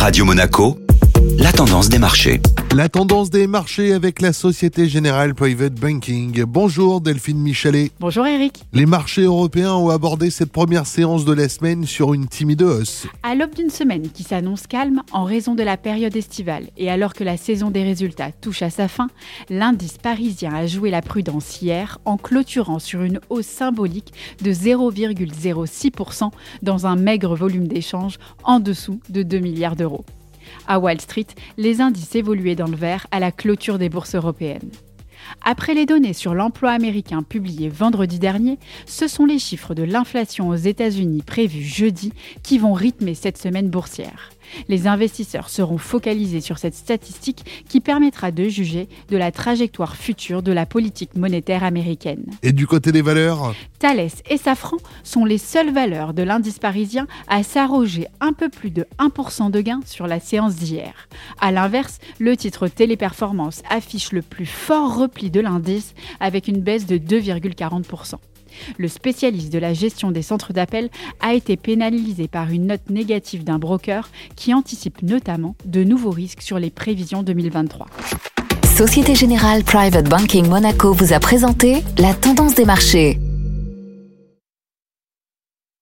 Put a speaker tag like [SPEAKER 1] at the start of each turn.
[SPEAKER 1] Radio Monaco, la tendance des marchés.
[SPEAKER 2] La tendance des marchés avec la Société Générale Private Banking. Bonjour Delphine Michalet.
[SPEAKER 3] Bonjour Eric.
[SPEAKER 2] Les marchés européens ont abordé cette première séance de la semaine sur une timide hausse.
[SPEAKER 3] À l'aube d'une semaine qui s'annonce calme en raison de la période estivale et alors que la saison des résultats touche à sa fin, l'indice parisien a joué la prudence hier en clôturant sur une hausse symbolique de 0,06% dans un maigre volume d'échange en dessous de 2 milliards d'euros. À Wall Street, les indices évoluaient dans le vert à la clôture des bourses européennes. Après les données sur l'emploi américain publiées vendredi dernier, ce sont les chiffres de l'inflation aux États-Unis prévus jeudi qui vont rythmer cette semaine boursière. Les investisseurs seront focalisés sur cette statistique qui permettra de juger de la trajectoire future de la politique monétaire américaine.
[SPEAKER 2] Et du côté des valeurs?
[SPEAKER 3] Thales et Safran sont les seules valeurs de l'indice parisien à s'arroger un peu plus de 1% de gain sur la séance d'hier. A l'inverse, le titre Téléperformance affiche le plus fort repli de l'indice avec une baisse de 2,40%. Le spécialiste de la gestion des centres d'appel a été pénalisé par une note négative d'un broker qui anticipe notamment de nouveaux risques sur les prévisions 2023.
[SPEAKER 4] Société Générale Private Banking Monaco vous a présenté la tendance des marchés.